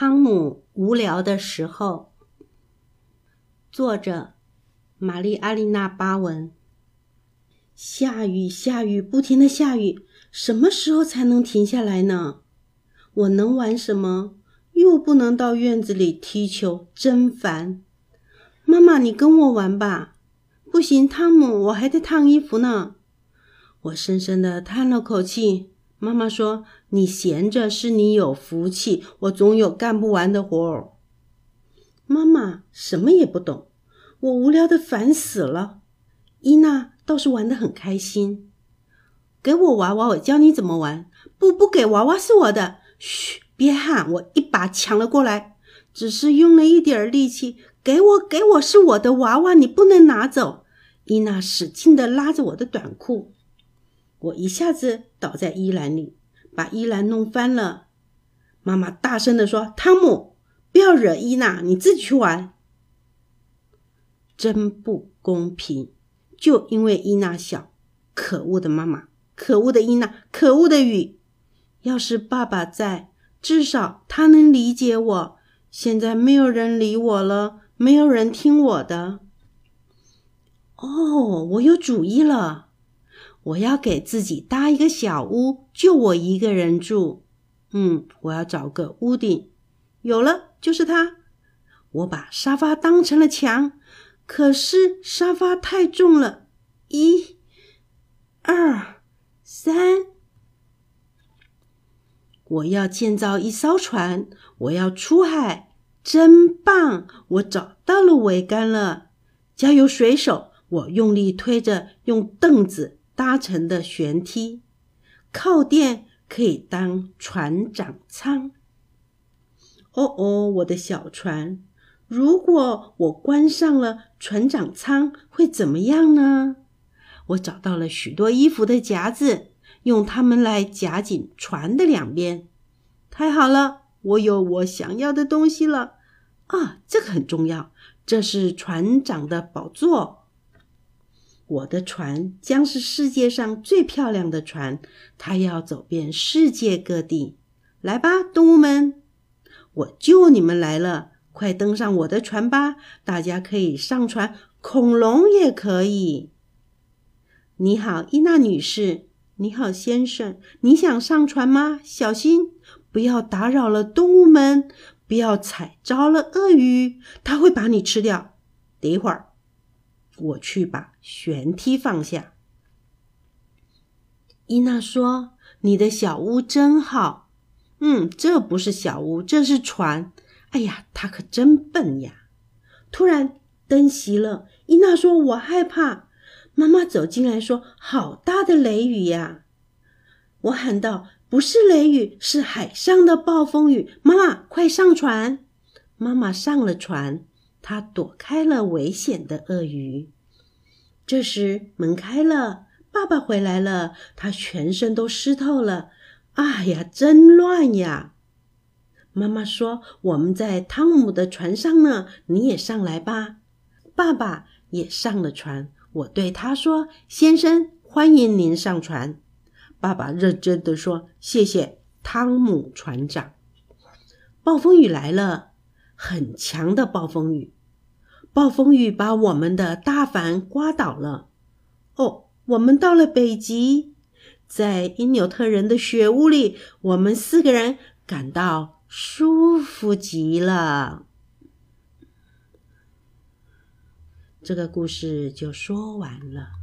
汤姆无聊的时候，作者玛丽阿丽娜巴文。下雨，下雨，不停的下雨，什么时候才能停下来呢？我能玩什么？又不能到院子里踢球，真烦。妈妈，你跟我玩吧。不行，汤姆，我还得烫衣服呢。我深深的叹了口气。妈妈说：“你闲着是你有福气，我总有干不完的活儿。”妈妈什么也不懂，我无聊的烦死了。伊娜倒是玩得很开心。给我娃娃，我教你怎么玩。不，不给娃娃是我的。嘘，别喊！我一把抢了过来，只是用了一点力气。给我，给我，是我的娃娃，你不能拿走。伊娜使劲的拉着我的短裤。我一下子倒在衣篮里，把衣篮弄翻了。妈妈大声的说：“汤姆，不要惹伊娜，你自己去玩。”真不公平！就因为伊娜小，可恶的妈妈，可恶的伊娜，可恶的雨。要是爸爸在，至少他能理解我。现在没有人理我了，没有人听我的。哦，我有主意了。我要给自己搭一个小屋，就我一个人住。嗯，我要找个屋顶。有了，就是它。我把沙发当成了墙，可是沙发太重了。一、二、三。我要建造一艘船，我要出海，真棒！我找到了桅杆了。加油，水手！我用力推着用凳子。搭乘的舷梯，靠垫可以当船长舱。哦哦，我的小船，如果我关上了船长舱，会怎么样呢？我找到了许多衣服的夹子，用它们来夹紧船的两边。太好了，我有我想要的东西了。啊，这个很重要，这是船长的宝座。我的船将是世界上最漂亮的船，它要走遍世界各地。来吧，动物们，我救你们来了！快登上我的船吧！大家可以上船，恐龙也可以。你好，伊娜女士。你好，先生。你想上船吗？小心，不要打扰了动物们，不要踩着了鳄鱼，它会把你吃掉。等一会儿。我去把舷梯放下。伊娜说：“你的小屋真好。”“嗯，这不是小屋，这是船。”“哎呀，他可真笨呀！”突然灯熄了。伊娜说：“我害怕。”妈妈走进来说：“好大的雷雨呀！”我喊道：“不是雷雨，是海上的暴风雨。”妈妈，快上船！妈妈上了船。他躲开了危险的鳄鱼。这时门开了，爸爸回来了，他全身都湿透了。哎呀，真乱呀！妈妈说：“我们在汤姆的船上呢，你也上来吧。”爸爸也上了船。我对他说：“先生，欢迎您上船。”爸爸认真的说：“谢谢，汤姆船长。”暴风雨来了。很强的暴风雨，暴风雨把我们的大帆刮倒了。哦，我们到了北极，在因纽特人的雪屋里，我们四个人感到舒服极了。这个故事就说完了。